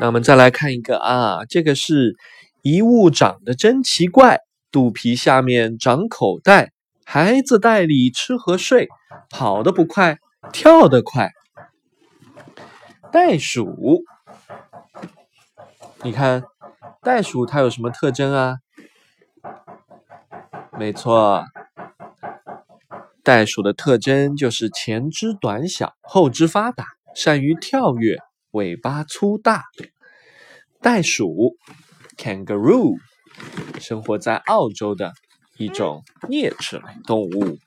那我们再来看一个啊，这个是一物长得真奇怪，肚皮下面长口袋，孩子袋里吃和睡，跑得不快，跳得快。袋鼠，你看袋鼠它有什么特征啊？没错，袋鼠的特征就是前肢短小，后肢发达，善于跳跃。尾巴粗大，袋鼠 （kangaroo） 生活在澳洲的一种啮齿类动物。